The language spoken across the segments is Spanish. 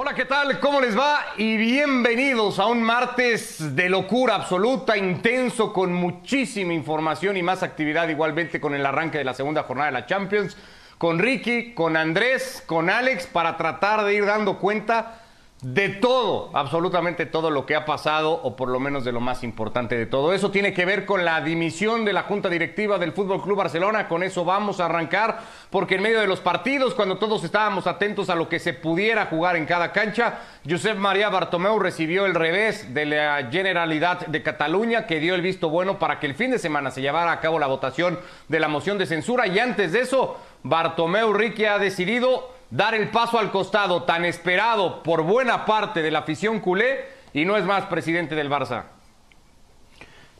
Hola, ¿qué tal? ¿Cómo les va? Y bienvenidos a un martes de locura absoluta, intenso, con muchísima información y más actividad, igualmente con el arranque de la segunda jornada de la Champions, con Ricky, con Andrés, con Alex, para tratar de ir dando cuenta de todo, absolutamente todo lo que ha pasado, o por lo menos de lo más importante de todo. Eso tiene que ver con la dimisión de la Junta Directiva del Fútbol Club Barcelona. Con eso vamos a arrancar, porque en medio de los partidos, cuando todos estábamos atentos a lo que se pudiera jugar en cada cancha, Josep María Bartomeu recibió el revés de la Generalidad de Cataluña, que dio el visto bueno para que el fin de semana se llevara a cabo la votación de la moción de censura. Y antes de eso, Bartomeu Ricky ha decidido dar el paso al costado tan esperado por buena parte de la afición culé y no es más presidente del Barça.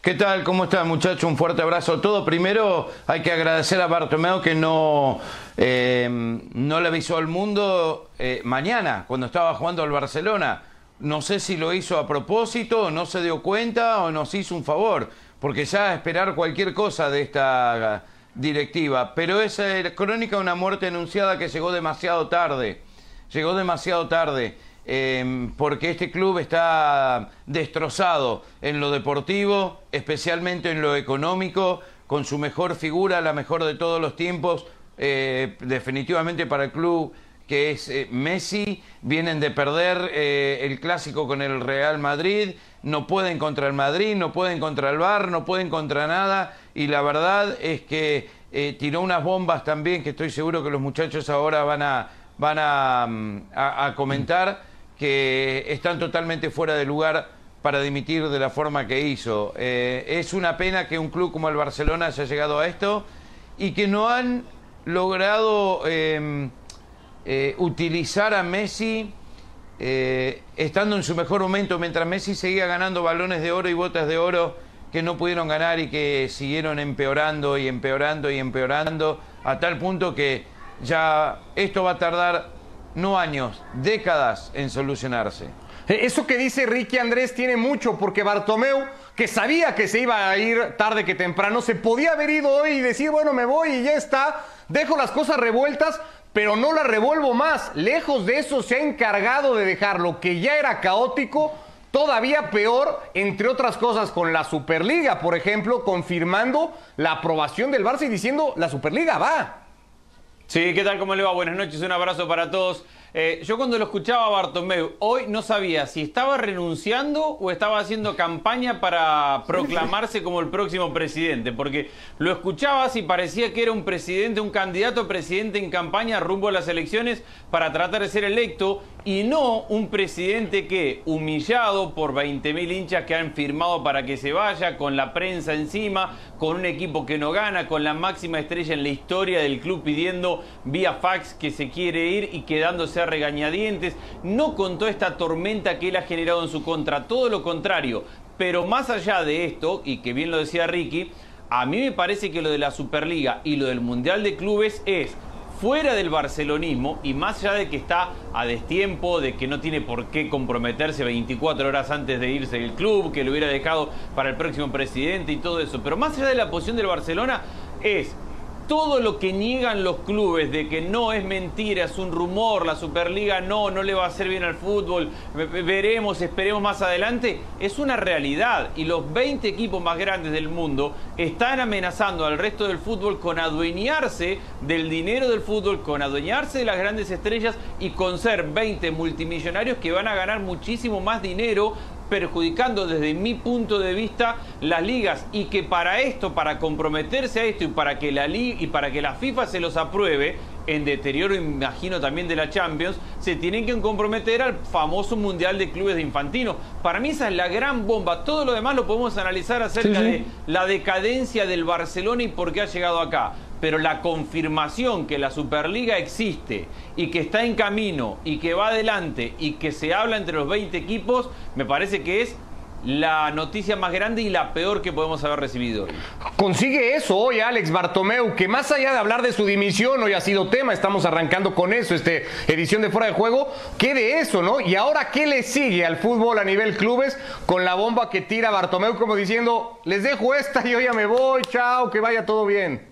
¿Qué tal? ¿Cómo está, muchacho? Un fuerte abrazo a todos. Primero hay que agradecer a Bartomeu que no, eh, no le avisó al mundo eh, mañana, cuando estaba jugando al Barcelona. No sé si lo hizo a propósito, no se dio cuenta o nos hizo un favor, porque ya esperar cualquier cosa de esta directiva, pero es eh, crónica de una muerte anunciada que llegó demasiado tarde, llegó demasiado tarde, em, porque este club está destrozado en lo deportivo, especialmente en lo económico, con su mejor figura, la mejor de todos los tiempos, eh, definitivamente para el club que es eh, Messi, vienen de perder el clásico con el Real Madrid, no pueden contra el Madrid, no pueden contra el Bar, no pueden contra nada y la verdad es que eh, tiró unas bombas también que estoy seguro que los muchachos ahora van a, van mm, a, comentar que están totalmente fuera de lugar para dimitir de la forma que hizo. Eh, es una pena que un club como el Barcelona haya llegado a esto y que no han logrado em, eh, utilizar a Messi eh, estando en su mejor momento, mientras Messi seguía ganando balones de oro y botas de oro que no pudieron ganar y que siguieron empeorando y empeorando y empeorando, a tal punto que ya esto va a tardar no años, décadas en solucionarse. Eh, eso que dice Ricky Andrés tiene mucho, porque Bartomeu, que sabía que se iba a ir tarde que temprano, se podía haber ido hoy y decir, bueno, me voy y ya está, dejo las cosas revueltas, pero no la revuelvo más. Lejos de eso se ha encargado de dejar lo que ya era caótico todavía peor, entre otras cosas, con la Superliga, por ejemplo, confirmando la aprobación del Barça y diciendo la Superliga va. Sí, ¿qué tal? ¿Cómo le va? Buenas noches, un abrazo para todos. Eh, yo cuando lo escuchaba a Bartomeu, hoy no sabía si estaba renunciando o estaba haciendo campaña para proclamarse como el próximo presidente, porque lo escuchabas y parecía que era un presidente, un candidato a presidente en campaña rumbo a las elecciones para tratar de ser electo y no un presidente que, humillado por 20.000 hinchas que han firmado para que se vaya, con la prensa encima, con un equipo que no gana, con la máxima estrella en la historia del club pidiendo vía fax que se quiere ir y quedándose regañadientes, no con toda esta tormenta que él ha generado en su contra, todo lo contrario. Pero más allá de esto, y que bien lo decía Ricky, a mí me parece que lo de la Superliga y lo del Mundial de Clubes es fuera del barcelonismo y más allá de que está a destiempo, de que no tiene por qué comprometerse 24 horas antes de irse del club, que lo hubiera dejado para el próximo presidente y todo eso, pero más allá de la posición del Barcelona es todo lo que niegan los clubes de que no es mentira, es un rumor, la Superliga no, no le va a hacer bien al fútbol, veremos, esperemos más adelante, es una realidad. Y los 20 equipos más grandes del mundo están amenazando al resto del fútbol con adueñarse del dinero del fútbol, con adueñarse de las grandes estrellas y con ser 20 multimillonarios que van a ganar muchísimo más dinero perjudicando desde mi punto de vista las ligas y que para esto, para comprometerse a esto y para que la liga y para que la FIFA se los apruebe en deterioro imagino también de la Champions, se tienen que comprometer al famoso Mundial de Clubes de Infantino. Para mí esa es la gran bomba. Todo lo demás lo podemos analizar acerca de la decadencia del Barcelona y por qué ha llegado acá pero la confirmación que la Superliga existe y que está en camino y que va adelante y que se habla entre los 20 equipos, me parece que es la noticia más grande y la peor que podemos haber recibido hoy. Consigue eso hoy Alex Bartomeu, que más allá de hablar de su dimisión, hoy ha sido tema, estamos arrancando con eso, este edición de fuera de juego, ¿qué de eso, no? Y ahora, ¿qué le sigue al fútbol a nivel clubes con la bomba que tira Bartomeu como diciendo, les dejo esta y yo ya me voy, chao, que vaya todo bien?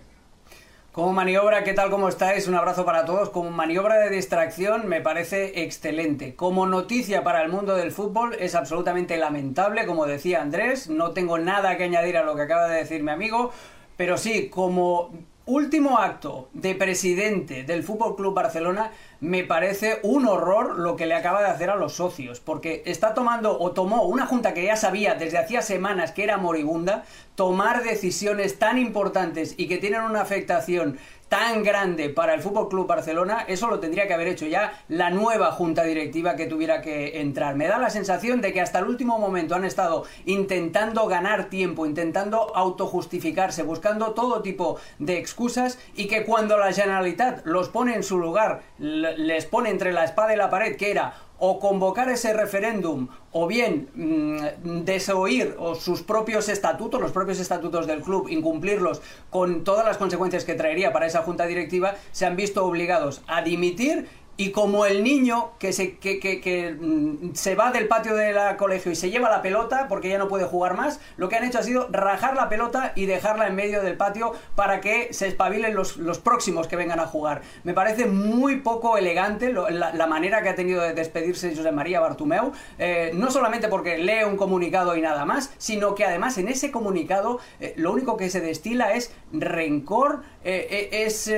Como maniobra, ¿qué tal? ¿Cómo estáis? Un abrazo para todos. Como maniobra de distracción me parece excelente. Como noticia para el mundo del fútbol es absolutamente lamentable, como decía Andrés. No tengo nada que añadir a lo que acaba de decir mi amigo. Pero sí, como último acto de presidente del Fútbol Club Barcelona, me parece un horror lo que le acaba de hacer a los socios, porque está tomando o tomó una junta que ya sabía desde hacía semanas que era moribunda, tomar decisiones tan importantes y que tienen una afectación tan grande para el Fútbol Club Barcelona, eso lo tendría que haber hecho ya la nueva junta directiva que tuviera que entrar. Me da la sensación de que hasta el último momento han estado intentando ganar tiempo, intentando autojustificarse, buscando todo tipo de excusas y que cuando la Generalitat los pone en su lugar, les pone entre la espada y la pared, que era o convocar ese referéndum o bien mm, desoír sus propios estatutos, los propios estatutos del club, incumplirlos con todas las consecuencias que traería para esa junta directiva, se han visto obligados a dimitir y como el niño que se, que, que, mm, se va del patio del colegio y se lleva la pelota porque ya no puede jugar más, lo que han hecho ha sido rajar la pelota y dejarla en medio del patio para que se espabilen los, los próximos que vengan a jugar. Me parece muy poco elegante la, manera que ha tenido de despedirse José María Bartumeu, eh, no solamente porque lee un comunicado y nada más, sino que además en ese comunicado eh, lo único que se destila es rencor, eh, es,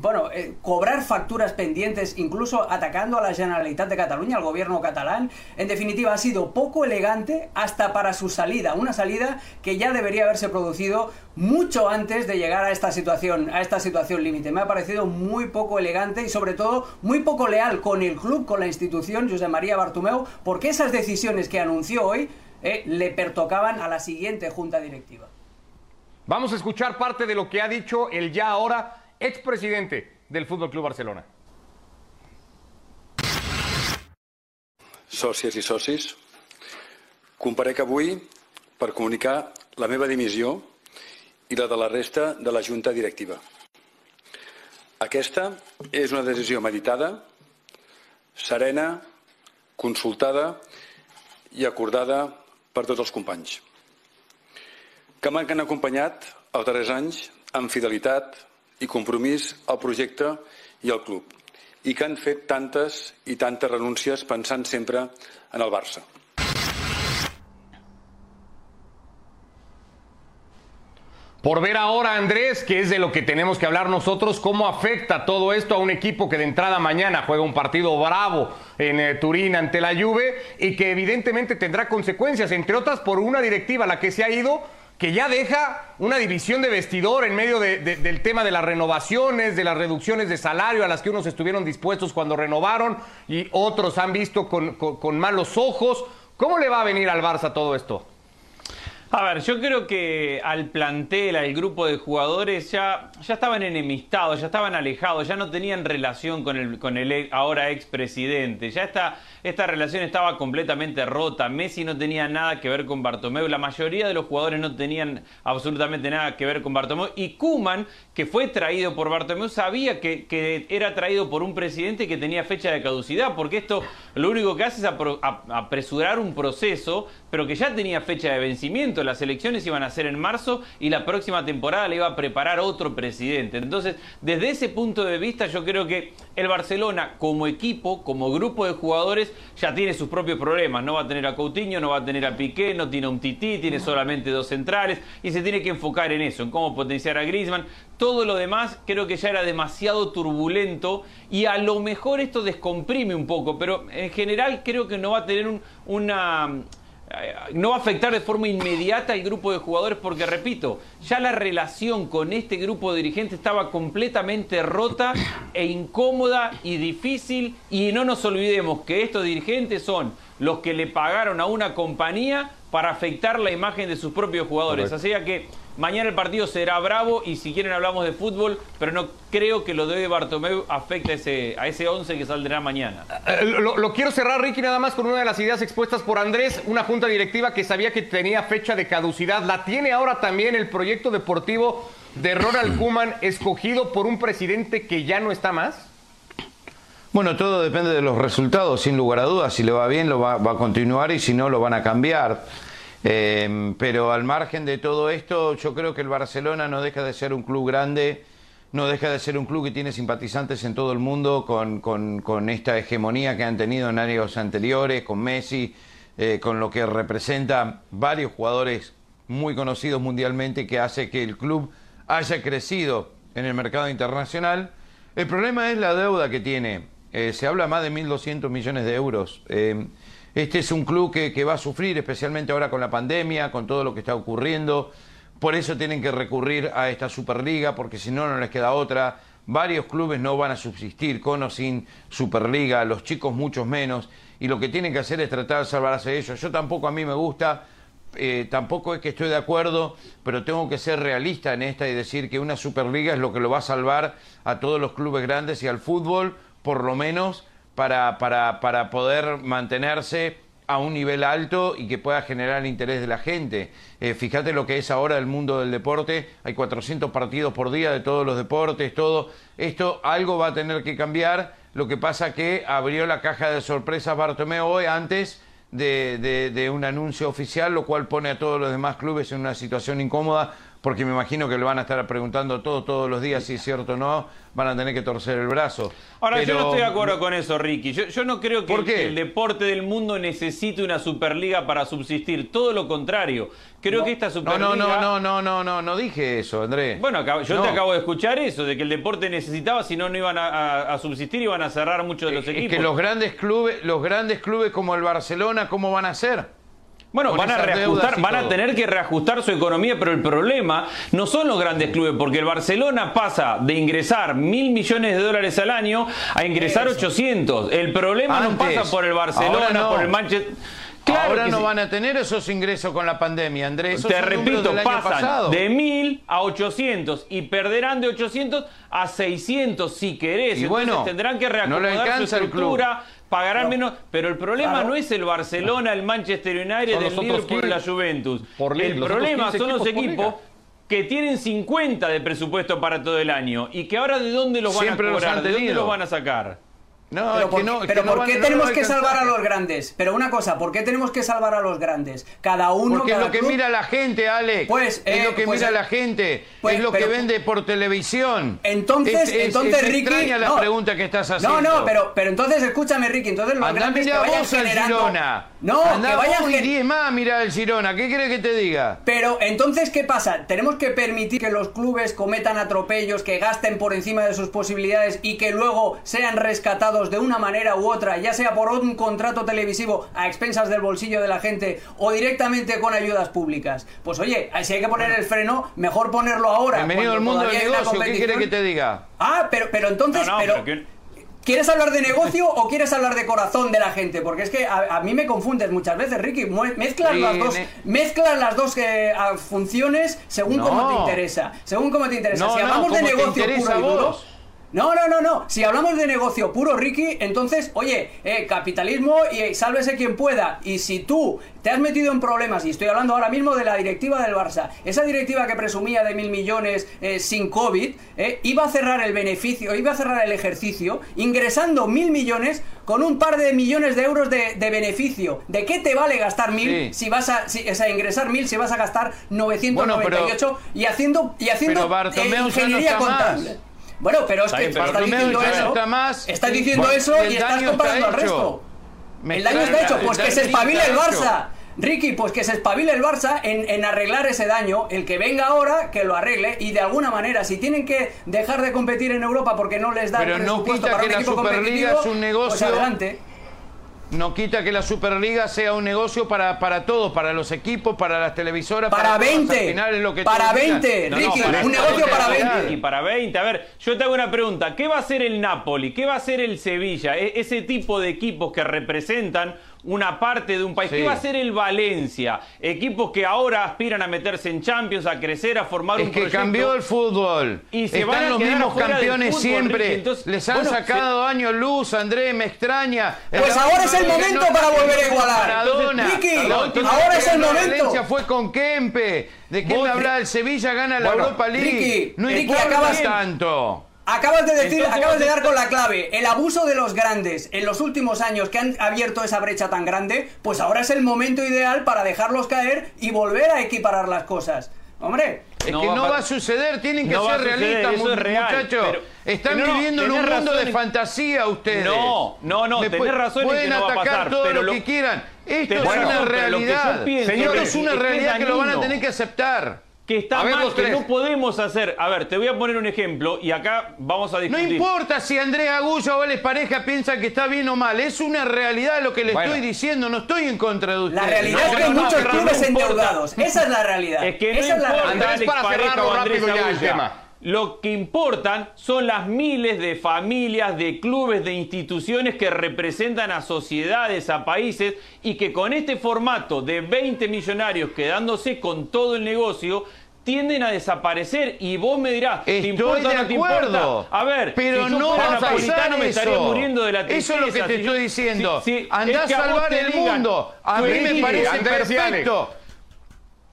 bueno, cobrar facturas pendientes incluso atacando a la Generalitat de Cataluña, al gobierno catalán. En definitiva, ha sido poco elegante hasta para su salida, una salida que ya debería haberse producido mucho antes de llegar a esta situación, a esta situación límite. Me ha parecido muy poco elegante y sobre todo muy poco leal con el club, con la institución José María Bartumeu, porque esas decisiones que anunció hoy eh, le pertocaban a la siguiente junta directiva. Vamos a escuchar parte de lo que ha dicho el ya ahora expresidente del Fútbol Club Barcelona. sòcies i socis, comparec avui per comunicar la meva dimissió i la de la resta de la Junta Directiva. Aquesta és una decisió meditada, serena, consultada i acordada per tots els companys, que m'han acompanyat els darrers anys amb fidelitat i compromís al projecte i al club y que han fet tantas y tantas renuncias pensant siempre en el Barça. Por ver ahora, Andrés, que es de lo que tenemos que hablar nosotros, cómo afecta todo esto a un equipo que de entrada mañana juega un partido bravo en eh, Turín ante la Juve y que evidentemente tendrá consecuencias, entre otras por una directiva a la que se ha ido que ya deja una división de vestidor en medio del tema de las renovaciones, de las reducciones de salario a las que unos estuvieron dispuestos cuando renovaron y otros han visto con, con malos ojos. ¿Cómo le va a venir al Barça todo esto? A ver, yo creo que al plantel, al grupo de jugadores, ya, ya estaban enemistados, ya estaban alejados, ya no tenían relación con el, con el ahora expresidente. Ya esta, esta relación estaba completamente rota. Messi no tenía nada que ver con Bartomeu. La mayoría de los jugadores no tenían absolutamente nada que ver con Bartomeu. Y Kuman, que fue traído por Bartomeu, sabía que, que era traído por un presidente que tenía fecha de caducidad, porque esto lo único que hace es apresurar un proceso, pero que ya tenía fecha de vencimiento las elecciones iban a ser en marzo y la próxima temporada le iba a preparar otro presidente. Entonces, desde ese punto de vista, yo creo que el Barcelona, como equipo, como grupo de jugadores, ya tiene sus propios problemas. No va a tener a Coutinho, no va a tener a Piqué, no tiene a un Tití, tiene solamente dos centrales y se tiene que enfocar en eso, en cómo potenciar a Griezmann. Todo lo demás creo que ya era demasiado turbulento y a lo mejor esto descomprime un poco, pero en general creo que no va a tener una no va a afectar de forma inmediata al grupo de jugadores porque, repito, ya la relación con este grupo de dirigentes estaba completamente rota e incómoda y difícil y no nos olvidemos que estos dirigentes son los que le pagaron a una compañía para afectar la imagen de sus propios jugadores. Así que mañana el partido será bravo y si quieren hablamos de fútbol, pero no creo que lo de Bartomeu afecte a ese, a ese 11 que saldrá mañana. Eh, lo, quiero cerrar, Ricky, nada más con una de las ideas expuestas por Andrés, una junta directiva que sabía que tenía fecha de caducidad. La tiene ahora también el proyecto deportivo de Ronald Kuman, escogido por un presidente que ya no está más. Bueno, todo depende de los resultados, sin lugar a dudas. Si le va bien, lo va, a continuar y si no, lo van a cambiar. Eh, pero al margen de todo esto, yo creo que el Barcelona no deja de ser un club grande no deja de ser un club que tiene simpatizantes en todo el mundo con, esta hegemonía que han tenido en años anteriores, con Messi, eh, con lo que representa varios jugadores muy conocidos mundialmente que hace que el club haya crecido en el mercado internacional. El problema es la deuda que tiene. Eh, se habla más de 1.200 millones de euros. Eh, este es un club que, va a sufrir, especialmente ahora con la pandemia, con todo lo que está ocurriendo. Por eso tienen que recurrir a esta Superliga, porque si no, no les queda otra. Varios clubes no van a subsistir con o sin Superliga, los chicos muchos menos. Y lo que tienen que hacer es tratar de salvarse de ellos. Yo tampoco a mí me gusta, eh, tampoco es que estoy de acuerdo, pero tengo que ser realista en esta y decir que una Superliga es lo que lo va a salvar a todos los clubes grandes y al fútbol, por lo menos, para, para, para poder mantenerse a un nivel alto y que pueda generar interés de la gente. Eh, fíjate lo que es ahora el mundo del deporte, hay 400 partidos por día de todos los deportes, todo. Esto algo va a tener que cambiar, lo que pasa que abrió la caja de sorpresas Bartomeu hoy antes de- de un anuncio oficial, lo cual pone a todos los demás clubes en una situación incómoda, porque me imagino que le van a estar preguntando todo, todos los días si es cierto o no, van a tener que torcer el brazo. Ahora, yo no estoy de acuerdo con eso, Ricky. Yo, yo no creo que el deporte del mundo necesite una Superliga para subsistir. Todo lo contrario. Creo que esta No, Superliga... no, no, no, no, no, no, no dije eso, Andrés. Bueno, yo No. te acabo de escuchar eso, de que el deporte necesitaba, si no, no iban a, a- a subsistir y iban a cerrar muchos de los Es equipos. que los grandes clubes, los grandes clubes como el Barcelona, ¿cómo van a ser? Bueno, van a reajustar, van a tener que reajustar su economía, pero el problema no son los grandes clubes, porque el Barcelona pasa de ingresar mil millones de dólares al año a ingresar 800. El problema no pasa por el Barcelona, Ahora no. por el Manchester. Ahora que no sí. van a tener esos ingresos con la pandemia, Andrés. Te repito, del año pasan pasado. de 1000 a 800 y perderán de 800 a 600 si querés. Y Entonces bueno, tendrán que no reacomodar su el estructura, pagarán menos. Pero el problema Claro. no es el Barcelona, el Manchester United, el Liverpool, 15 la Juventus. por el problema 15 son los equipos que tienen 50 de presupuesto para todo el año y que ahora de dónde los van a cobrar, de dónde los van a sacar. No, Pero, es por, que no, es pero que ¿por qué tenemos que salvar a los grandes? Pero una cosa, ¿por qué tenemos que salvar a los grandes? Cada uno, Porque es lo que club- mira la gente, Alex. Pues, es eh, lo que pues, mira eh, la gente. pues, es lo que vende por televisión. Entonces, Es- es- entonces es Ricky. extraña la no. pregunta que estás haciendo. No, no, pero, pero entonces escúchame, Ricky. Entonces los Andá grandes que vayan generando. Girona. No, Andá que vayan vos y gen- 10 más mira el Girona. ¿Qué querés que te diga? Pero entonces, ¿qué pasa? ¿Tenemos que permitir que los clubes cometan atropellos, que gasten por encima de sus posibilidades y que luego sean rescatados de una manera u otra, ya sea por un contrato televisivo a expensas del bolsillo de la gente o directamente con ayudas públicas? Pues oye, si hay que poner el freno, mejor ponerlo ahora. Bienvenido al mundo del negocio. ¿Qué competición. que te diga? Ah, pero, pero entonces, No, no, pero, pero que- ¿Quieres hablar de negocio o quieres hablar de corazón de la gente? Porque es que a, a mí me confundes muchas veces, Ricky. Mezclas Sí, las dos, mezclas las dos eh, funciones según No. cómo te interesa. Según cómo te interesa. No, si no, hablamos de como negocio puro y a duro. No, no, no, no. Si hablamos de negocio puro, Ricky, entonces, oye, eh, capitalismo y eh, sálvese quien pueda. Y si tú te has metido en problemas, y estoy hablando ahora mismo de la directiva del Barça, esa directiva que presumía de mil millones eh, sin COVID, eh, iba a cerrar el beneficio, iba a cerrar el ejercicio, ingresando mil millones con un par de millones de euros de, de beneficio. ¿De qué te vale gastar mil Sí. si vas a, si, o sea, ingresar mil si vas a gastar 998 y haciendo, y haciendo pero ingeniería más. Bueno, pero es que estás diciendo no eso. está más. Estás diciendo eso el y estás daño comparando al está hecho. resto. El daño está hecho, pues que se espabile el. Barça. Ricky, pues que se espabile el Barça en, en arreglar ese daño. El que venga ahora, que lo arregle. Y de alguna manera, si tienen que dejar de competir en Europa porque no les da Pero el no presupuesto quita para que un la equipo Superliga competitivo, es un negocio. Pues adelante. No quita que la Superliga sea un negocio para, para todos, para los equipos, para las televisoras. Para. Al 20. final es lo que Para todos digan. 20, No, Ricky, no, para un negocio para te- 20. Y para 20. A ver, yo te hago una pregunta. ¿Qué va a hacer el Napoli? ¿Qué va a hacer el Sevilla? E- ese tipo de equipos que representan una parte de un país. Sí. ¿Qué va a hacer el Valencia? Equipos que ahora aspiran a meterse en Champions, a crecer, a formar Es un que proyecto. cambió el fútbol. Y se Están van a los mismos campeones fútbol, siempre. Entonces, Les han bueno, sacado años luz, Andrés, me extraña. Pues la ahora es el última vez momento ganó para volver a igualar. Maradona. Ricky, La última ahora vez es que el momento. Valencia fue con Kempe. ¿De qué me habla? El Sevilla gana la Bueno, Europa League. Ricky, no Ricky, importa acabas- tanto. Acabas de decir, Entonces, acabas de dar con la clave. El abuso de los grandes en los últimos años que han abierto esa brecha tan grande, pues ahora es el momento ideal para dejarlos caer y volver a equiparar las cosas. Hombre, Es No que va no va a suceder, tienen que No ser realistas, es real, muchachos. Están No, viviendo en un mundo de fantasía ustedes. No, no, no, tenés razón en que Pueden no va a atacar pasar, todo pero lo lo- que quieran. Esto es una que realidad. pienso Esto es es una que es realidad que lo van a tener que aceptar. Que está ver, mal, que tres. no podemos hacer. A ver, te voy a poner un ejemplo y acá vamos a No discutir. importa si Andrés Agullo o él es pareja piensa que está bien o mal. Es una realidad lo que le Bueno. estoy diciendo. No estoy en contra de ustedes. La realidad No, es que hay no, muchos no, clubes no endeudados. Esa es la realidad. Es que no Esa es la realidad. Andrés, para cerrarlo rápido ya el Agulla. tema. Lo que importan son las miles de familias, de clubes, de instituciones que representan a sociedades, a países y que con este formato de 20 millonarios quedándose con todo el negocio tienden a desaparecer y vos me dirás, ¿te Estoy importa o no te acuerdo. importa? A ver, pero si yo no fuera napolitano me estaría muriendo de la Eso es lo que tristeza. te Si yo- estoy diciendo. si- Andá es a que salvar el digan, mundo. A mí me parece Andrés perfecto.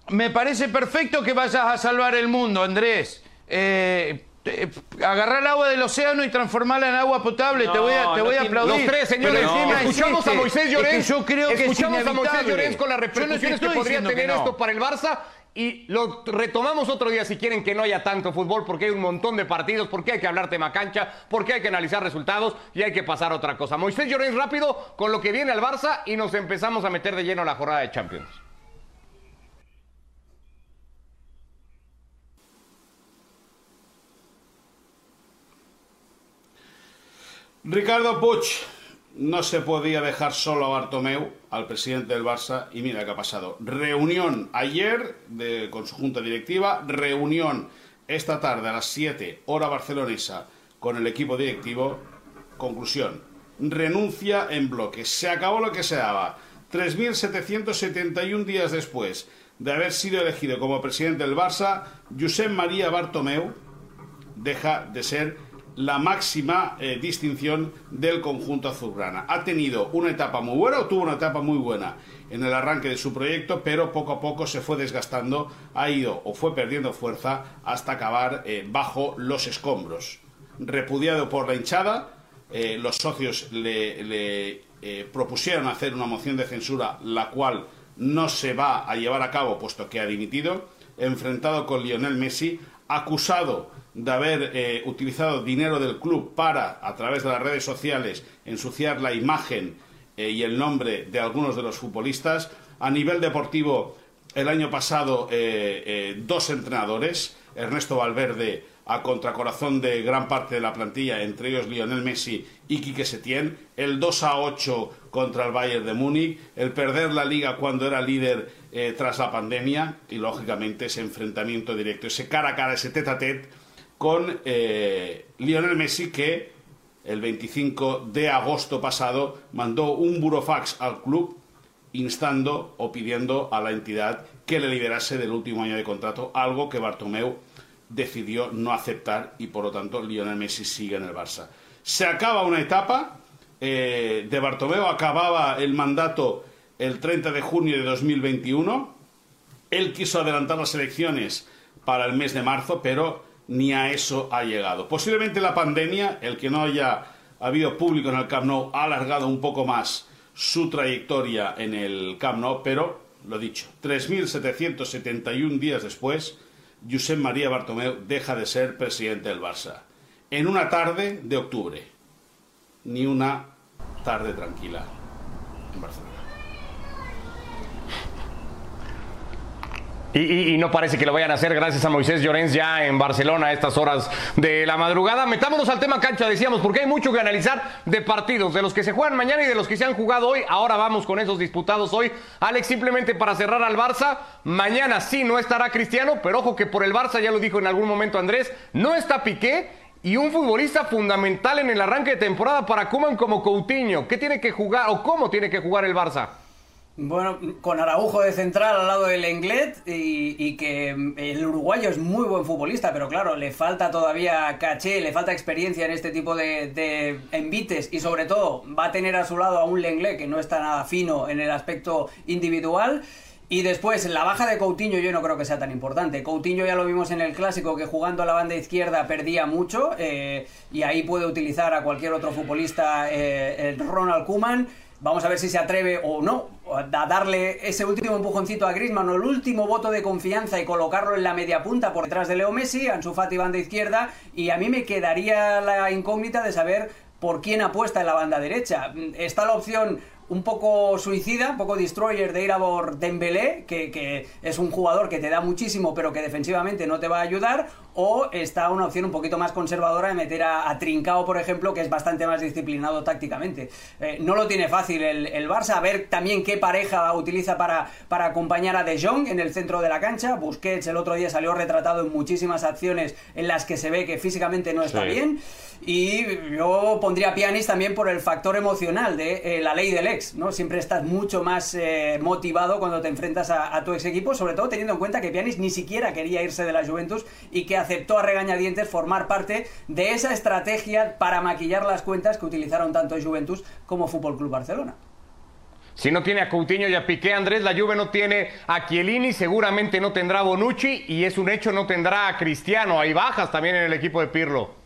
Me parece perfecto que vayas a salvar el mundo, Andrés. Eh, eh, agarrar el agua del océano y transformarla en agua potable. te voy a, te no voy a aplaudir. Los tres, señores, escuchamos a Moisés es que Llorens. yo creo que es escuchamos a Moisés. Llorens con las repercusiones que podría tener que esto para el Barça. Y lo retomamos otro día si quieren que no haya tanto fútbol, porque hay un montón de partidos, porque hay que hablar tema cancha, porque hay que analizar resultados y hay que pasar a otra cosa. Moisés Llorens rápido con lo que viene al Barça y nos empezamos a meter de lleno a la jornada de Champions. Ricardo Puig no se podía dejar solo a Bartomeu, al presidente del Barça, y mira qué ha pasado. Reunión ayer con su junta directiva, reunión esta tarde a las 7, hora barcelonesa, con el equipo directivo. Conclusión, renuncia en bloque. Se acabó lo que se daba. 3.771 días después de haber sido elegido como presidente del Barça, Josep María Bartomeu deja de ser la máxima eh, distinción del conjunto azulgrana. Ha tenido una etapa muy buena, o tuvo una etapa muy buena en el arranque de su proyecto, pero poco a poco se fue desgastando, ha ido o fue perdiendo fuerza hasta acabar eh, bajo los escombros. Repudiado por la hinchada, eh, los socios le, le, propusieron hacer una moción de censura, la cual no se va a llevar a cabo puesto que ha dimitido, enfrentado con Lionel Messi, acusado de haber eh, utilizado dinero del club para, a través de las redes sociales, ensuciar la imagen eh, y el nombre de algunos de los futbolistas. A nivel deportivo, el año pasado, eh, dos entrenadores, Ernesto Valverde a contracorazón de gran parte de la plantilla, entre ellos Lionel Messi y Quique Setién, el 2 a 8 contra el Bayern de Múnich, el perder la liga cuando era líder eh, tras la pandemia y lógicamente ese enfrentamiento directo, ese cara a cara, ese tete a tete con eh, Lionel Messi que el 25 de agosto pasado mandó un burofax al club instando o pidiendo a la entidad que le liberase del último año de contrato, algo que Bartomeu decidió no aceptar y por lo tanto Lionel Messi sigue en el Barça. Se acaba una etapa eh, de Bartomeu, acababa el mandato el 30 de junio de 2021, él quiso adelantar las elecciones para el mes de marzo, pero ni a eso ha llegado. Posiblemente la pandemia, el que no haya habido público en el Camp Nou, ha alargado un poco más su trayectoria en el Camp Nou, pero, lo dicho, 3.771 días después, Josep María Bartomeu deja de ser presidente del Barça. En una tarde de octubre. Ni una tarde tranquila en Barcelona. Y, y- y no parece que lo vayan a hacer gracias a Moisés Llorens ya en Barcelona a estas horas de la madrugada. Metámonos al tema cancha, decíamos, porque hay mucho que analizar de partidos, de los que se juegan mañana y de los que se han jugado hoy. Ahora vamos con esos disputados hoy. Alex, simplemente para cerrar al Barça, mañana sí no estará Cristiano, pero ojo que por el Barça, ya lo dijo en algún momento Andrés, no está Piqué. Y un futbolista fundamental en el arranque de temporada para Kuman como Coutinho. ¿Qué tiene que jugar o cómo tiene que jugar el Barça? Bueno, con Araujo de central al lado del Englet y, que el uruguayo es muy buen futbolista, pero claro, le falta todavía caché, le falta experiencia en este tipo de, de envites y sobre todo va a tener a su lado a un Lenglet que no está nada fino en el aspecto individual. Y después, la baja de Coutinho yo no creo que sea tan importante. Coutinho ya lo vimos en el clásico que jugando a la banda izquierda perdía mucho eh, y ahí puede utilizar a cualquier otro futbolista eh, el Ronald Koeman. Vamos a ver si se atreve o no a darle ese último empujoncito a Griezmann o el último voto de confianza y colocarlo en la media punta por detrás de Leo Messi, Ansu Fati banda izquierda y a mí me quedaría la incógnita de saber por quién apuesta en la banda derecha. Está la opción un poco suicida, un poco destroyer de ir a por Dembélé, que, que, es un jugador que te da muchísimo pero que defensivamente no te va a ayudar, o está una opción un poquito más conservadora de meter a, Trincao, por ejemplo, que es bastante más disciplinado tácticamente. Eh, no lo tiene fácil el, el, Barça, a ver también qué pareja utiliza para, para acompañar a De Jong en el centro de la cancha. Busquets el otro día salió retratado en muchísimas acciones en las que se ve que físicamente no está bien. Y yo pondría a Pianis también por el factor emocional de eh, la ley del ¿no? Siempre estás mucho más eh, motivado cuando te enfrentas a, tu ex equipo, sobre todo teniendo en cuenta que Pianis ni siquiera quería irse de la Juventus y que aceptó a regañadientes formar parte de esa estrategia para maquillar las cuentas que utilizaron tanto Juventus como Fútbol Club Barcelona. Si no tiene a Coutinho y a Piqué, Andrés, la Juve no tiene a Chiellini, seguramente no tendrá a Bonucci y es un hecho no tendrá a Cristiano. Hay bajas también en el equipo de Pirlo.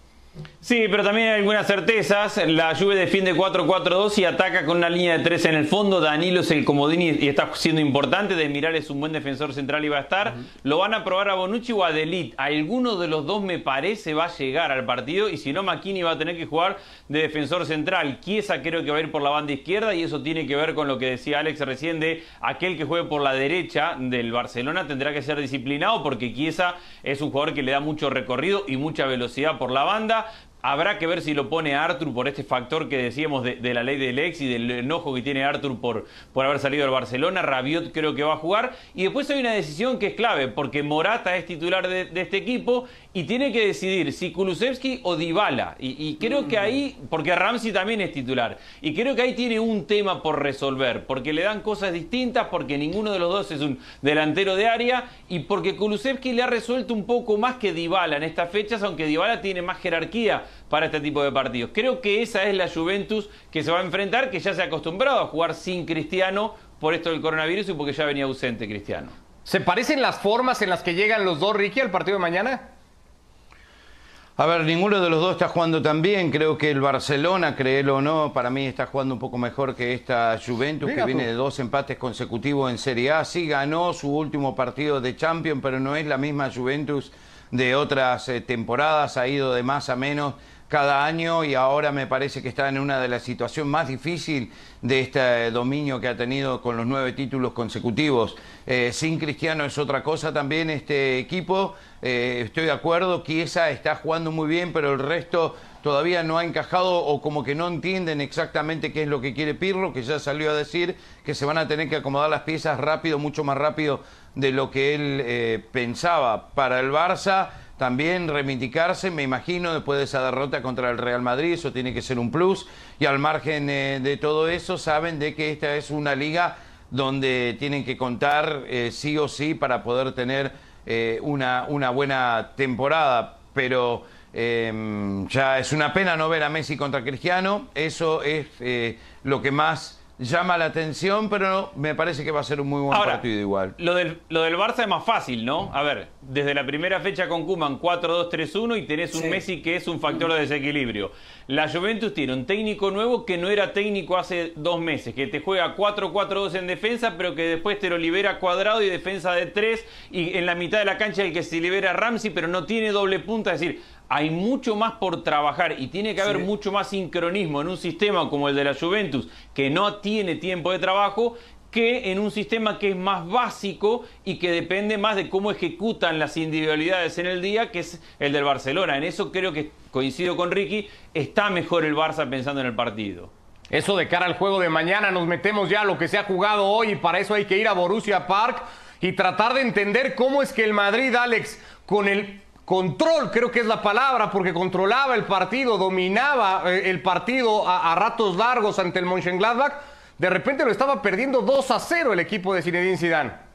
Sí, pero también hay algunas certezas. La Juve defiende 4-4-2 y ataca con una línea de 3 en el fondo. Danilo es el comodín y está siendo importante. De mirar es un buen defensor central y va a estar. Lo van a probar a Bonucci o a Delit. Alguno de los dos me parece va a llegar al partido y si no Makini va a tener que jugar de defensor central. Chiesa creo que va a ir por la banda izquierda y eso tiene que ver con lo que decía Alex recién de aquel que juegue por la derecha del Barcelona tendrá que ser disciplinado porque Chiesa es un jugador que le da mucho recorrido y mucha velocidad por la banda. Habrá que ver si lo pone Arthur por este factor que decíamos de, la ley del ex y del enojo que tiene Arthur por, por haber salido del Barcelona. Rabiot creo que va a jugar. Y después hay una decisión que es clave, porque Morata es titular de, este equipo y tiene que decidir si Kulusevski o Dybala. Y, creo que ahí, porque Ramsey también es titular. Y creo que ahí tiene un tema por resolver, porque le dan cosas distintas, porque ninguno de los dos es un delantero de área y porque Kulusevski le ha resuelto un poco más que Dybala en estas fechas, aunque Dybala tiene más jerarquía para este tipo de partidos. Creo que esa es la Juventus que se va a enfrentar, que ya se ha acostumbrado a jugar sin Cristiano por esto del coronavirus y porque ya venía ausente Cristiano. ¿Se parecen las formas en las que llegan los dos, Ricky, al partido de mañana? A ver, ninguno de los dos está jugando tan bien. Creo que el Barcelona, créelo o no, para mí está jugando un poco mejor que esta Juventus, que viene de dos empates consecutivos en Serie A. Sí ganó su último partido de Champions, pero no es la misma Juventus de otras eh, temporadas. Ha ido de más a menos cada año y ahora me parece que está en una de las situaciones más difíciles de este dominio que ha tenido con los nueve títulos consecutivos. Eh, sin Cristiano es otra cosa también este equipo. Eh, estoy de acuerdo, Chiesa está jugando muy bien, pero el resto todavía no ha encajado o como que no entienden exactamente qué es lo que quiere Pirlo, que ya salió a decir que se van a tener que acomodar las piezas rápido, mucho más rápido de lo que él eh, pensaba. Para el Barça también reivindicarse, me imagino, después de esa derrota contra el Real Madrid, eso tiene que ser un plus. Y al margen eh, de todo eso, saben de que esta es una liga donde tienen que contar eh, sí o sí para poder tener una buena temporada. Pero em, ya es una pena no ver a Messi contra Cristiano, eso es lo que más llama la atención, pero me parece que va a ser un muy buen partido igual. Lo del, lo del Barça es más fácil, ¿no? A ver, desde la primera fecha con Kuman 4-2-3-1 y tenés un Messi que es un factor de desequilibrio. La Juventus tiene un técnico nuevo que no era técnico hace dos meses, que te juega 4-4-2 en defensa, pero que después te lo libera cuadrado y defensa de 3 y en la mitad de la cancha el que se libera Ramsey, pero no tiene doble punta, es decir, hay mucho más por trabajar y tiene que haber mucho más sincronismo en un sistema como el de la Juventus, que no tiene tiempo de trabajo, que en un sistema que es más básico y que depende más de cómo ejecutan las individualidades en el día, que es el del Barcelona. En eso creo que coincido con Ricky, está mejor el Barça pensando en el partido. Eso de cara al juego de mañana, nos metemos ya a lo que se ha jugado hoy y para eso hay que ir a Borussia Park y tratar de entender cómo es que el Madrid, Alex, con el control, creo que es la palabra, porque controlaba el partido, dominaba eh, el partido a, ratos largos ante el Mönchengladbach, de repente lo estaba perdiendo 2 a 0 el equipo de Zinedine Zidane.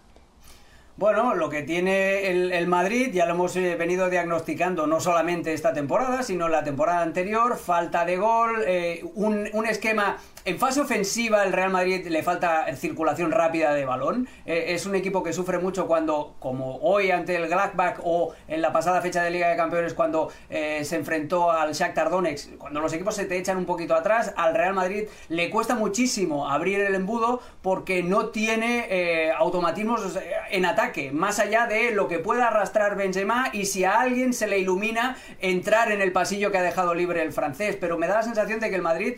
Bueno, lo que tiene el, Madrid, ya lo hemos eh, venido diagnosticando no solamente esta temporada, sino la temporada anterior, falta de gol, eh, un, esquema en fase ofensiva el Real Madrid le falta circulación rápida de balón. Eh, es un equipo que sufre mucho cuando, como hoy ante el Gladbach o en la pasada fecha de Liga de Campeones cuando eh, se enfrentó al Shakhtar Donetsk, cuando los equipos se te echan un poquito atrás, al Real Madrid le cuesta muchísimo abrir el embudo porque no tiene eh, automatismos en ataque, más allá de lo que pueda arrastrar Benzema y si a alguien se le ilumina entrar en el pasillo que ha dejado libre el francés. Pero me da la sensación de que el Madrid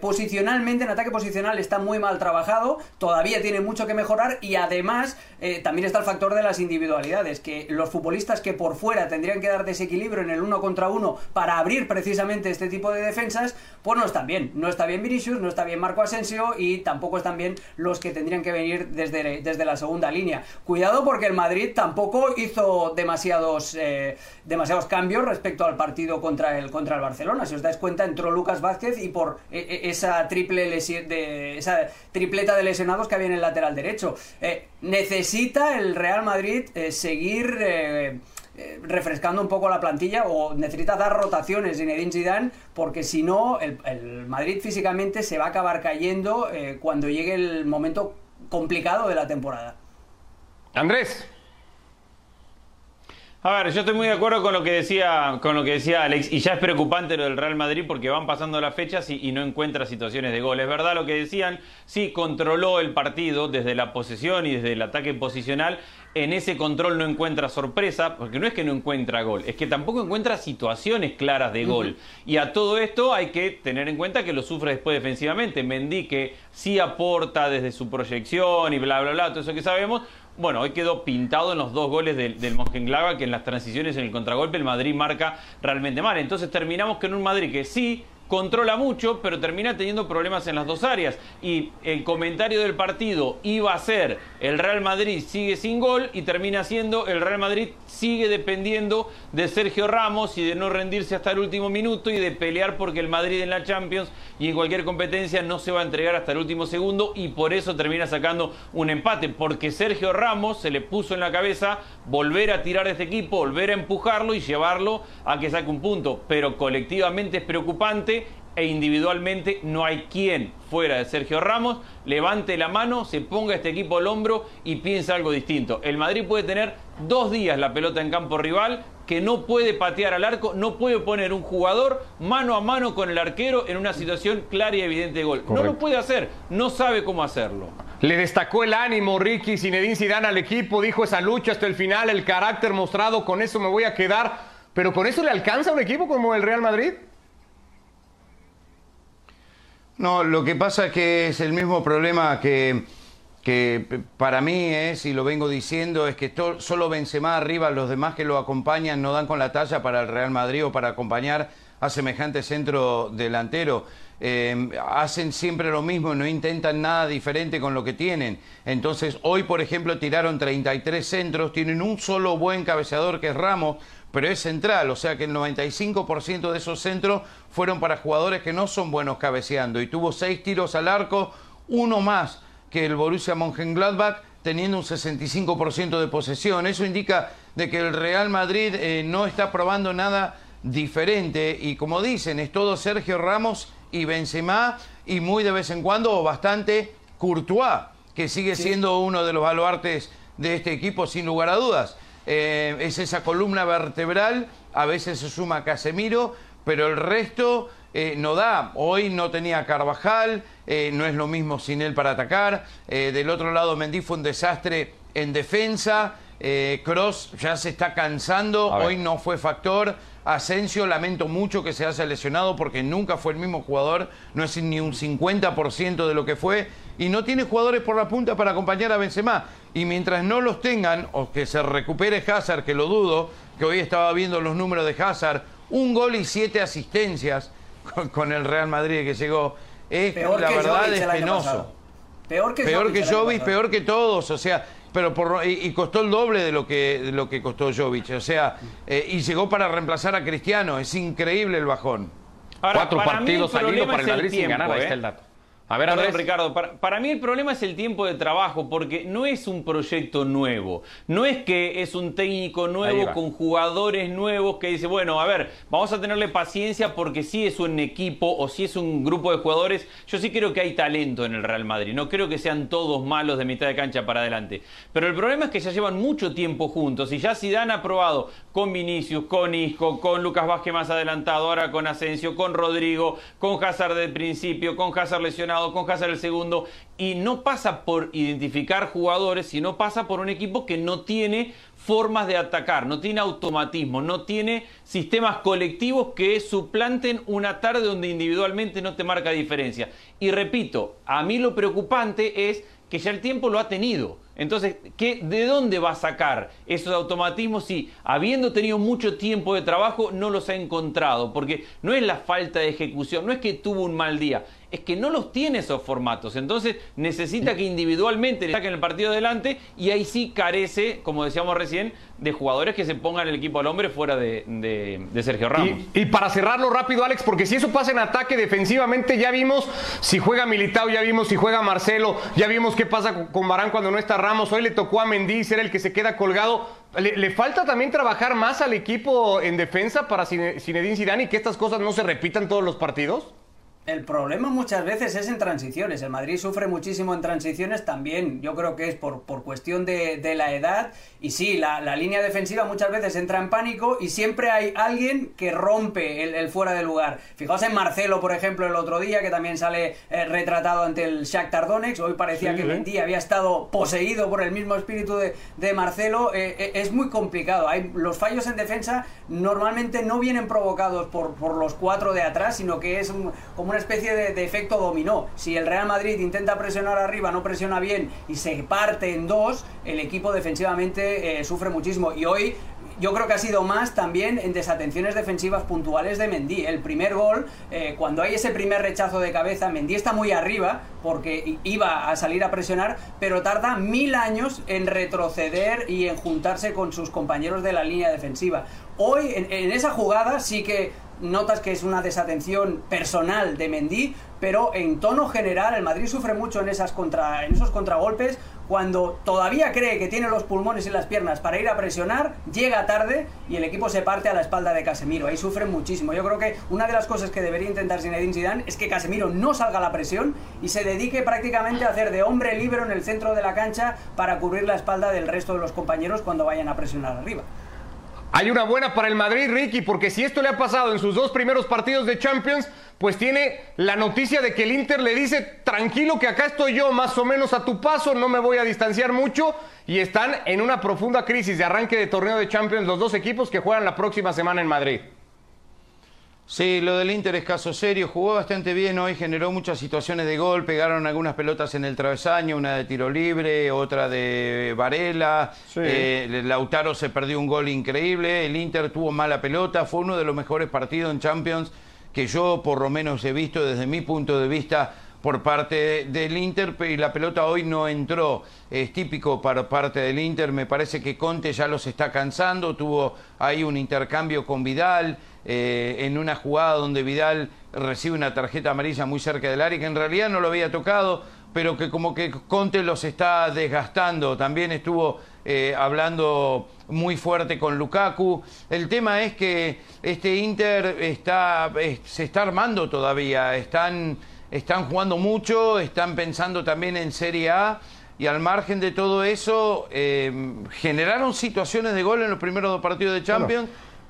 posicionalmente en ataque posicional está muy mal trabajado, todavía tiene mucho que mejorar y además eh, también está el factor de las individualidades, que los futbolistas que por fuera tendrían que dar desequilibrio en el uno contra uno para abrir precisamente este tipo de defensas, pues no están bien. No está bien Vinicius, no está bien Marco Asensio y tampoco están bien los que tendrían que venir desde, desde la segunda línea. Cuidado porque el Madrid tampoco hizo demasiados, eh, demasiados cambios respecto al partido contra el, contra el Barcelona. Si os dais cuenta, entró Lucas Vázquez y por eh, esa triple de esa tripleta de lesionados que había en el lateral derecho. Eh, necesita el Real Madrid eh, seguir eh, refrescando un poco la plantilla o necesita dar rotaciones en Edin Zidane porque si no el, Madrid físicamente se va a acabar cayendo cuando llegue el momento complicado de la temporada. Andrés. A ver, yo estoy muy de acuerdo con lo que decía, con lo que decía Alex, y ya es preocupante lo del Real Madrid porque van pasando las fechas y, no encuentra situaciones de gol. Es verdad lo que decían, sí controló el partido desde la posesión y desde el ataque posicional. En ese control no encuentra sorpresa, porque no es que no encuentra gol, es que tampoco encuentra situaciones claras de gol. Y a todo esto hay que tener en cuenta que lo sufre después defensivamente. Mendy que sí aporta desde su proyección y bla, bla, bla, todo eso que sabemos, bueno, hoy quedó pintado en los dos goles del, del que en las transiciones en el contragolpe el Madrid marca realmente mal. Entonces terminamos con un Madrid que sí controla mucho, pero termina teniendo problemas en las dos áreas. Y el comentario del partido iba a ser el Real Madrid sigue sin gol y termina siendo el Real Madrid sigue dependiendo de Sergio Ramos y de no rendirse hasta el último minuto y de pelear porque el Madrid en la Champions y en cualquier competencia no se va a entregar hasta el último segundo y por eso termina sacando un empate, porque Sergio Ramos se le puso en la cabeza volver a tirar este equipo, volver a empujarlo y llevarlo a que saque un punto, pero colectivamente es preocupante e individualmente no hay quien fuera de Sergio Ramos levante la mano, se ponga este equipo al hombro y piense algo distinto. El Madrid puede tener dos días la pelota en campo rival, que no puede patear al arco, no puede poner un jugador mano a mano con el arquero en una situación clara y evidente de gol. No lo puede hacer, no sabe cómo hacerlo. Le destacó el ánimo Ricky Zinedine Zidane al equipo, dijo esa lucha hasta el final, el carácter mostrado, con eso me voy a quedar. Pero con eso le alcanza a un equipo como el Real Madrid. No, lo que pasa es que es el mismo problema que, que para mí es, y lo vengo diciendo, es que solo Benzema arriba, los demás que lo acompañan no dan con la talla para el Real Madrid o para acompañar a semejante centro delantero. Eh, hacen siempre lo mismo, no intentan nada diferente con lo que tienen. Entonces, hoy, por ejemplo, tiraron 33 centros, tienen un solo buen cabeceador que es Ramos, pero es central, o sea que el 95% de esos centros fueron para jugadores que no son buenos cabeceando y tuvo seis tiros al arco, uno más que el Borussia Mönchengladbach teniendo un 65% de posesión. Eso indica de que el Real Madrid eh, no está probando nada diferente y como dicen, es todo Sergio Ramos y Benzema y muy de vez en cuando bastante Courtois, que sigue siendo uno de los baluartes de este equipo sin lugar a dudas. Eh, es esa columna vertebral, a veces se suma Casemiro, pero el resto eh, no da. Hoy no tenía Carvajal, eh, no es lo mismo sin él para atacar. del otro lado, Mendy fue un desastre en defensa. Cross ya se está cansando, hoy no fue factor. Asensio, lamento mucho que se haya lesionado porque nunca fue el mismo jugador, no es ni un 50% de lo que fue y no tiene jugadores por la punta para acompañar a Benzema. Y mientras no los tengan, o que se recupere Hazard, que lo dudo, que hoy estaba viendo los números de Hazard, un gol y siete asistencias con, el Real Madrid que llegó, es la verdad es penoso. Peor que peor Jovic, que Jovic peor que todos, o sea, pero por, y, costó el doble de lo que, de lo que costó Jovic. O sea, eh, y llegó para reemplazar a Cristiano. Es increíble el bajón. Cuatro partidos salidos para el Madrid sin ganar, ahí está el ¿eh? dato. A ver, Andrés. Ricardo, para, mí el problema es el tiempo de trabajo, porque no es un proyecto nuevo. No es que es un técnico nuevo con jugadores nuevos que dice, bueno, a ver, vamos a tenerle paciencia porque si es un equipo o si es un grupo de jugadores, yo sí creo que hay talento en el Real Madrid. No creo que sean todos malos de mitad de cancha para adelante. Pero el problema es que ya llevan mucho tiempo juntos y ya Zidane ha probado con Vinicius, con Isco, con Lucas Vázquez más adelantado, ahora con Asensio, con Rodrigo, con Hazard del principio, con Hazard lesionado con Hazard el segundo, y no pasa por identificar jugadores, sino pasa por un equipo que no tiene formas de atacar, no tiene automatismo, no tiene sistemas colectivos que suplanten una tarde donde individualmente no te marca diferencia. Y repito, a mí lo preocupante es que ya el tiempo lo ha tenido. Entonces, ¿qué, ¿de dónde va a sacar esos automatismos si, habiendo tenido mucho tiempo de trabajo, no los ha encontrado? Porque no es la falta de ejecución, no es que tuvo un mal día, es que no los tiene esos formatos. Entonces necesita que individualmente le saquen el partido adelante y ahí sí carece, como decíamos recién, de jugadores que se pongan el equipo al hombre fuera de, Sergio Ramos. Y, para cerrarlo rápido, Alex, porque si eso pasa en ataque defensivamente, ya vimos si juega Militao, ya vimos si juega Marcelo, ya vimos qué pasa con Barán cuando no está Ramos. Hoy le tocó a Mendy ser el que se queda colgado. Le, le, falta también trabajar más al equipo en defensa para Zinedine Zidane y que estas cosas no se repitan todos los partidos? El problema muchas veces es en transiciones. El Madrid sufre muchísimo en transiciones también. Yo creo que es por, por cuestión de, de, la edad. Y sí, la, la, línea defensiva muchas veces entra en pánico y siempre hay alguien que rompe el, fuera de lugar. Fijaos en Marcelo, por ejemplo, el otro día, que también sale eh, retratado ante el Shakhtar Donetsk. Hoy parecía que Mendy había estado poseído por el mismo espíritu de, de Marcelo. Eh, eh, es muy complicado. Hay, los fallos en defensa normalmente no vienen provocados por, por los cuatro de atrás, sino que es como una especie de, efecto dominó. Si el Real Madrid intenta presionar arriba, no presiona bien y se parte en dos, el equipo defensivamente eh, sufre muchísimo. Y hoy yo creo que ha sido más también en desatenciones defensivas puntuales de Mendy. El primer gol, eh, cuando hay ese primer rechazo de cabeza, Mendy está muy arriba porque iba a salir a presionar, pero tarda mil años en retroceder y en juntarse con sus compañeros de la línea defensiva. Hoy, en esa jugada, sí que notas que es una desatención personal de Mendy, pero en tono general el Madrid sufre mucho en, esas contra, en esos contragolpes cuando todavía cree que tiene los pulmones y las piernas para ir a presionar, llega tarde y el equipo se parte a la espalda de Casemiro. Ahí sufre muchísimo. Yo creo que una de las cosas que debería intentar Zinedine Zidane es que Casemiro no salga a la presión y se dedique prácticamente a hacer de hombre libre en el centro de la cancha para cubrir la espalda del resto de los compañeros cuando vayan a presionar arriba. Hay una buena para el Madrid, Ricky, porque si esto le ha pasado en sus dos primeros partidos de Champions, pues tiene la noticia de que el Inter le dice, tranquilo que acá estoy yo más o menos a tu paso, no me voy a distanciar mucho, y están en una profunda crisis de arranque de torneo de Champions los dos equipos que juegan la próxima semana en Madrid. Sí, lo del Inter es caso serio, jugó bastante bien hoy, generó muchas situaciones de gol, pegaron algunas pelotas en el travesaño, una de tiro libre, otra de Varela, eh, Lautaro se perdió un gol increíble, el Inter tuvo mala pelota, fue uno de los mejores partidos en Champions que yo por lo menos he visto desde mi punto de vista por parte del Inter. Y la pelota hoy no entró. Es típico para parte del Inter, me parece que Conte ya los está cansando, tuvo ahí un intercambio con Vidal eh, en una jugada donde Vidal recibe una tarjeta amarilla muy cerca del área que en realidad no lo había tocado, pero que como que Conte los está desgastando. También estuvo eh, hablando muy fuerte con Lukaku. El tema es que este Inter está, se está armando todavía, están están jugando mucho, están pensando también en Serie A y al margen de todo eso eh, generaron situaciones de gol en los primeros dos partidos de Champions,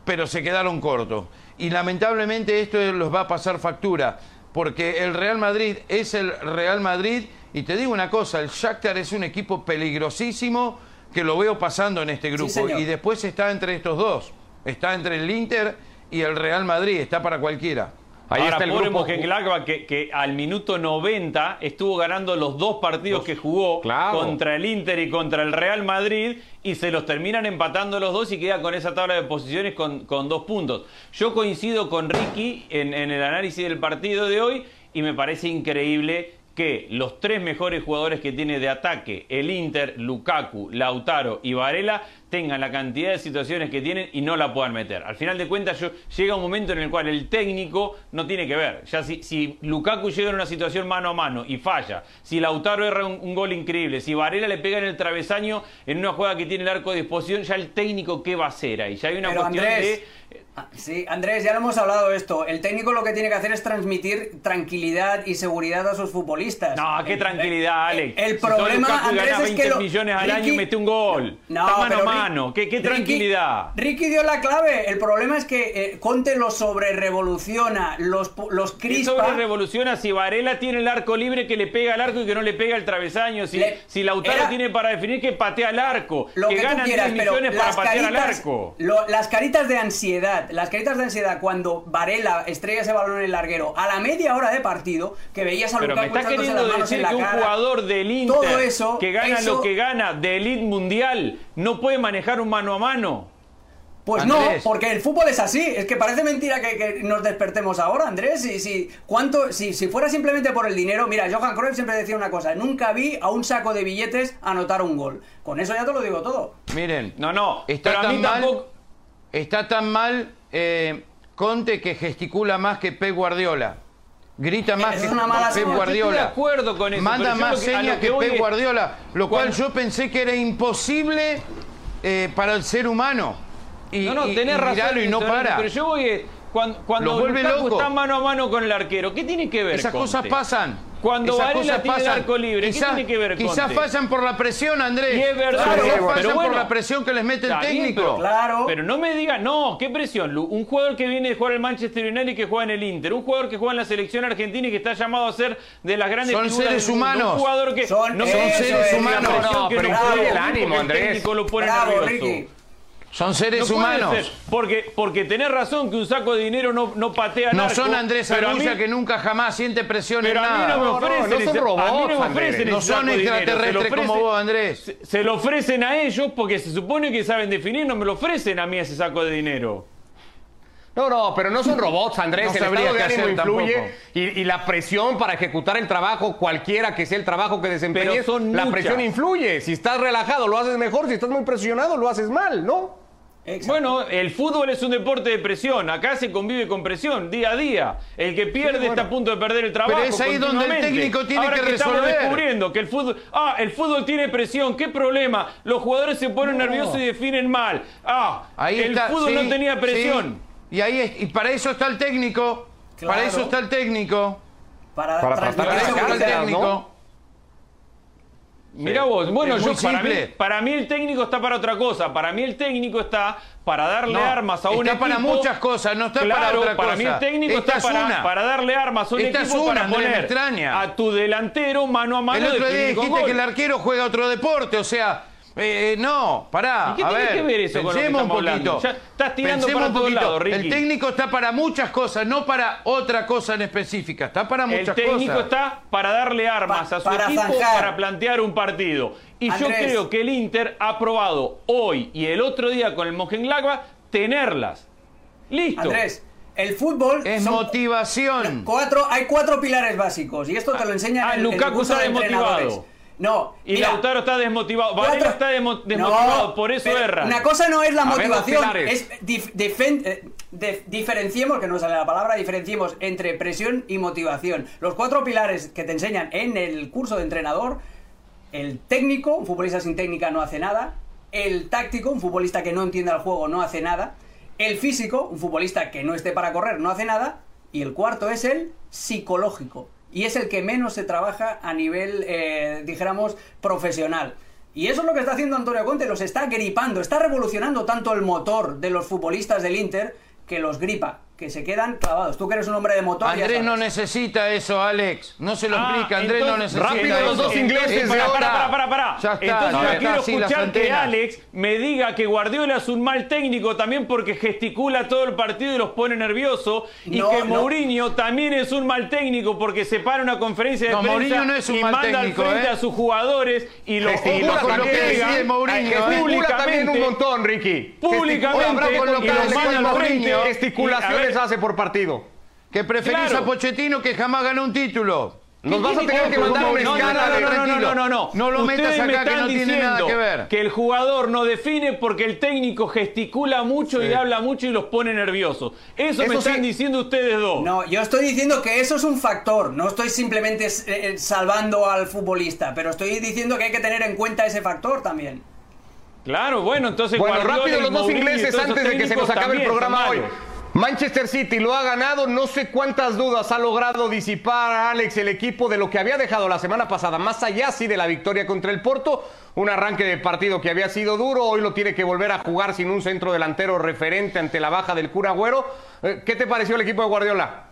pero se quedaron cortos. Y lamentablemente esto los va a pasar factura, porque el Real Madrid es el Real Madrid y te digo una cosa, el Shakhtar es un equipo peligrosísimo que lo veo pasando en este grupo y después está entre estos dos, está entre el Inter y el Real Madrid, está para cualquiera. Ahí está el grupo que, que, al minuto 90 estuvo ganando los dos partidos que jugó contra el Inter y contra el Real Madrid y se los terminan empatando los dos y queda con esa tabla de posiciones con, dos puntos. Yo coincido con Ricky en, en el análisis del partido de hoy y me parece increíble que los tres mejores jugadores que tiene de ataque, el Inter, Lukaku, Lautaro y Varela, tengan la cantidad de situaciones que tienen y no la puedan meter. Al final de cuentas, yo, llega un momento en el cual el técnico no tiene que ver. Ya si, si Lukaku llega en una situación mano a mano y falla, si Lautaro erra un, un gol increíble, si Varela le pega en el travesaño en una jugada que tiene el arco de disposición, ya el técnico qué va a hacer ahí. Ya hay una Pero, cuestión Andrés, de ah, Sí, Andrés, ya lo hemos hablado esto. El técnico lo que tiene que hacer es transmitir tranquilidad y seguridad a sus futbolistas. No, qué El- tranquilidad, el- Alex. El, Si sos problema, Andrés, es que 20 lo- millones al año y mete un gol. No, Está mano pero a mano. ¿Qué, qué Ricky- tranquilidad? Ricky dio la clave. El problema es que eh, Conte lo sobre revoluciona, los, los ¿Qué crispa. sobre revoluciona si Varela tiene el arco libre que le pega al arco y que no le pega al travesaño? Si, Le- si Lautaro era- tiene para definir que patea al arco, lo que, que, ganan quieras, 10 pero millones para patear al caritas, arco. lo- las caritas de ansiedad, las caritas de ansiedad cuando Varela estrella ese balón en el larguero a la media hora de partido, que veías a Pero me está queriendo decir que un cara. jugador del Inter Todo eso, que gana eso- lo que gana de elite mundial no puede manejar un mano a mano. Pues Andrés. no, porque el fútbol es así. Es que parece mentira que, que nos despertemos ahora, Andrés. Si, si, ¿cuánto, si, si fuera simplemente por el dinero, mira, Johan Cruyff siempre decía una cosa: nunca vi a un saco de billetes anotar un gol. Con eso ya te lo digo todo. Miren, No, no. Está pero a tan mí mal- tampoco. está tan mal eh, Conte que gesticula más que Pep Guardiola. Grita más que es una mala Pep. Guardiola. Estoy de acuerdo con eso, Manda más que- señas que, que Pep Guardiola. Lo cual yo pensé que era imposible eh, para el ser humano. Y, No, no, tenés y razón. miralo y no para. Pero yo voy. eh, Cuando, cuando Lukaku loco. está mano a mano con el arquero, ¿qué tiene que ver? Esas Conte? cosas pasan. Cuando Esas Varela tiene el arco libre, ¿qué Quizás- tiene que ver Quizás Conte? fallan por la presión, Andrés. Y es verdad, Quizás pero fallan bueno. por la presión que les mete el bien, técnico. pero- Claro. Pero no me diga, no, qué presión. Lu- Un jugador que viene de jugar el Manchester United y que juega en el Inter. Un jugador que juega en la selección argentina y que está llamado a ser de las grandes Son figuras seres humanos. Un jugador que Son- no son seres humanos. No, pero el ánimo, el Andrés. técnico lo pone Bravo, nervioso. Ricky. Son seres No humanos. ser, porque, porque tenés razón que un saco de dinero no, no patea No narco, son Andrés Arulla mí- que nunca jamás siente presión en Pero a mí nada. no me No, no, ofrecen no son ese- a mí no me ofrecen No son dinero, extraterrestres como vos, Andrés. Se, se lo ofrecen a ellos porque se supone que saben definir, no me lo ofrecen a mí ese saco de dinero. No, no, pero no son robots, Andrés. No el estado de ánimo influye y, y la presión para ejecutar el trabajo, cualquiera que sea el trabajo que desempeñes, la muchas. presión influye. Si estás relajado, lo haces mejor. Si estás muy presionado, lo haces mal, ¿no? Exacto. Bueno, el fútbol es un deporte de presión. Acá se convive con presión día a día. El que pierde está a punto de perder el trabajo. Pero es ahí donde el técnico tiene Ahora que estamos resolver. descubriendo que el fútbol. Ah, el fútbol tiene presión. ¿Qué problema? Los jugadores se ponen nerviosos y definen mal. Ah, Ahí el está, fútbol sí, no tenía presión. sí. Y ahí es- y para eso está el técnico. Claro. Para eso está el técnico. para, para Para eso está el técnico. ¿no? Mira vos, bueno, Es yo para mí, para mí el técnico está para otra cosa. Para mí el técnico está para darle No, armas a un está equipo. para muchas cosas, no está para Claro, otra para mí el cosa. técnico Esta está es para, una. para darle armas a un Esta es equipo una, para poner extraña. a tu delantero mano a mano El otro día dijiste gol. que el arquero juega otro deporte, o sea, eh, no, pará. ¿Y qué a tiene ver, que ver eso con lo que pensemos estamos un poquito. hablando? Ya estás tirando Pensemos para un poquito. Ricky. El técnico está para muchas cosas, no para otra cosa en específica. Está para El muchas técnico cosas. está para darle armas Pa- a su para equipo zanjar. para plantear un partido. Y yo creo que el Inter ha probado hoy y el otro día con el Mönchengladbach tenerlas. Listo. Andrés, el fútbol Es son motivación. cuatro, hay cuatro pilares básicos y esto te lo ah, en, el- en el Lukaku curso está de desmotivado. No, Y mira, Lautaro está desmotivado. Varela cuatro- está desmo- desmotivado, No, por eso erra. Una cosa no es la A motivación, es dif- eh, de- diferenciemos, que no sale la palabra, diferenciemos entre presión y motivación. Los cuatro pilares que te enseñan en el curso de entrenador, el técnico, un futbolista sin técnica no hace nada, el táctico, un futbolista que no entienda el juego no hace nada, el físico, un futbolista que no esté para correr no hace nada, y el cuarto es el psicológico. Y es el que menos se trabaja a nivel, eh, dijéramos, profesional. Y eso es lo que está haciendo Antonio Conte, los está gripando, está revolucionando tanto el motor de los futbolistas del Inter que los gripa, que se quedan clavados. Tú que eres un hombre de motor. Andrés no necesita eso, Alex. No se lo Ah, explica. Andrés no necesita rápido los dos ingleses Para, ahora. para, para, para. Ya está, Entonces yo está, quiero escuchar que. Alex me diga que Guardiola es un mal técnico también porque gesticula todo el partido y los pone nerviosos. Y No, que no. Mourinho también es un mal técnico porque se para una conferencia de No, prensa Mourinho no es un y mal manda técnico, al frente ¿eh? a sus jugadores y los, los con lo que Mourinho, ¿eh? Gesticula públicamente. también un montón, Ricky. Públicamente, lo y que los manda al Mourinho. frente. Gesticulaciones Ver, hace por partido. Que preferís Claro. a Pochettino que jamás ganó un título. Nos vas a tener que mandar una no, escala no, de no, no, no, no, no, no. No lo Ustedes metas me acá que no tiene nada que ver. Que el jugador no define porque el técnico gesticula mucho y habla mucho y los pone nerviosos. Eso, me están sí. diciendo ustedes dos. No, yo estoy diciendo que eso es un factor, no estoy simplemente eh, eh, salvando al futbolista, pero estoy diciendo que hay que tener en cuenta ese factor también. Claro, bueno, entonces Bueno, rápido los dos ingleses antes de que se nos técnicos acabe el también son programa hoy. Manchester City lo ha ganado, no sé cuántas dudas ha logrado disipar Alex el equipo de lo que había dejado la semana pasada, más allá sí de la victoria contra el Porto, un arranque de partido que había sido duro, hoy lo tiene que volver a jugar sin un centro delantero referente ante la baja del Cura Agüero. Eh, ¿Qué te pareció el equipo de Guardiola?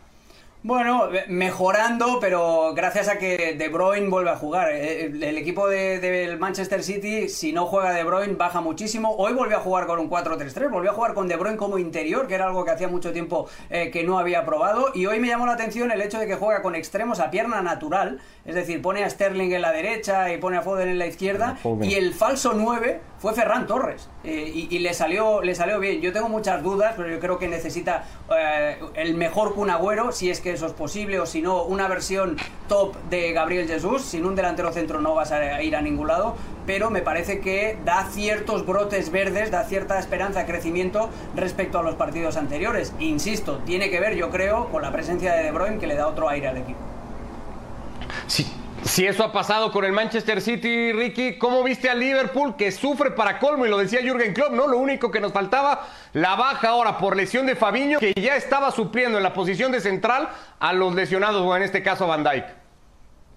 Bueno, eh, mejorando, pero gracias a que De Bruyne vuelve a jugar. Eh, El, el equipo de- del Manchester City, si no juega De Bruyne, baja muchísimo. Hoy volvió a jugar con un 4-3-3, volvió a jugar con De Bruyne como interior, que era algo que hacía mucho tiempo eh, que no había probado. Y hoy me llamó la atención el hecho de que juega con extremos a pierna natural, es decir, pone a Sterling en la derecha y pone a Foden en la izquierda. Foden. Y el falso 9 fue Ferran Torres. eh, y, y le salió le salió bien. Yo tengo muchas dudas, pero yo creo que necesita eh, el mejor Kun Agüero, si es que eso es posible, o si no, una versión top de Gabriel Jesús. Sin un delantero centro no vas a ir a ningún lado, pero me parece que da ciertos brotes verdes, da cierta esperanza, crecimiento respecto a los partidos anteriores. Insisto, tiene que ver, yo creo, con la presencia de De Bruyne, que le da otro aire al equipo. Si, si eso ha pasado con el Manchester City, Ricky, ¿cómo viste al Liverpool que sufre para colmo? Y lo decía Jürgen Klopp, ¿no? Lo único que nos faltaba, la baja ahora por lesión de Fabiño, que ya estaba supliendo en la posición de central a los lesionados, o en este caso a Van Dijk.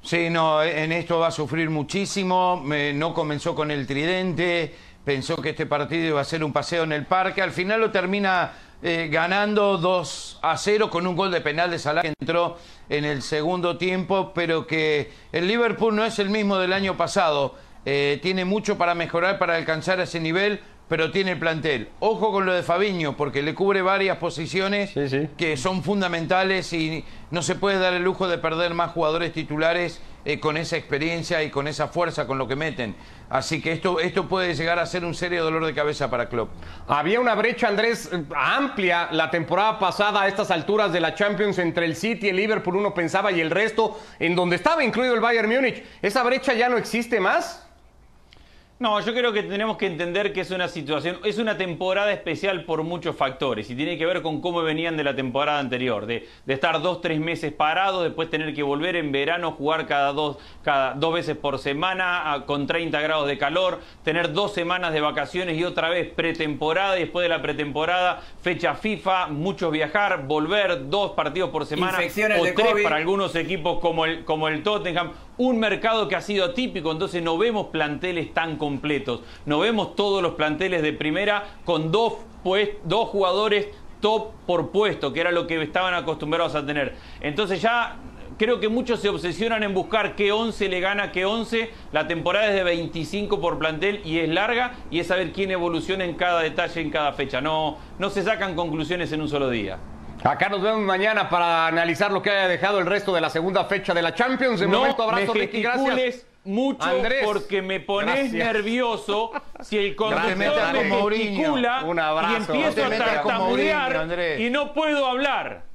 Sí, no, en esto va a sufrir muchísimo. me- no comenzó con el tridente, pensó que este partido iba a ser un paseo en el parque. Al final lo termina eh, ganando 2 a 0 con un gol de penal de Salah que entró en el segundo tiempo, pero que el Liverpool no es el mismo del año pasado. Eh, tiene mucho para mejorar, para alcanzar ese nivel, pero tiene el plantel. Ojo con lo de Fabiño, porque le cubre varias posiciones Sí, sí. que son fundamentales y no se puede dar el lujo de perder más jugadores titulares eh, con esa experiencia y con esa fuerza con lo que meten. Así que esto, esto puede llegar a ser un serio dolor de cabeza para Klopp. Había una brecha, Andrés, eh, amplia la temporada pasada a estas alturas de la Champions entre el City, el Liverpool, uno pensaba, y el resto, en donde estaba incluido el Bayern Múnich. ¿Esa brecha ya no existe más? No, yo creo que tenemos que entender que es una situación, es una temporada especial por muchos factores y tiene que ver con cómo venían de la temporada anterior, de, de estar dos, tres meses parados, después tener que volver en verano, jugar cada dos, cada dos veces por semana a- con 30 grados de calor, tener dos semanas de vacaciones y otra vez pretemporada y después de la pretemporada fecha FIFA, muchos viajar, volver dos partidos por semana Infecciones o tres COVID. para algunos equipos como el, como el Tottenham, un mercado que ha sido atípico, entonces no vemos planteles tan completos, no vemos todos los planteles de primera con dos, pues, dos jugadores top por puesto, que era lo que estaban acostumbrados a tener. Entonces ya creo que muchos se obsesionan en buscar qué 11 le gana qué 11, la temporada es de 25 por plantel y es larga y es saber quién evoluciona en cada detalle, en cada fecha, no, no se sacan conclusiones en un solo día. Acá nos vemos mañana para analizar lo que haya dejado el resto de la segunda fecha de la Champions. De no momento, abrazo, me Ricky, gracias. mucho Andrés, porque me pones gracias. nervioso si el conductor me gesticula Un abrazo. y empiezo a tartamudear Mourinho, y no puedo hablar.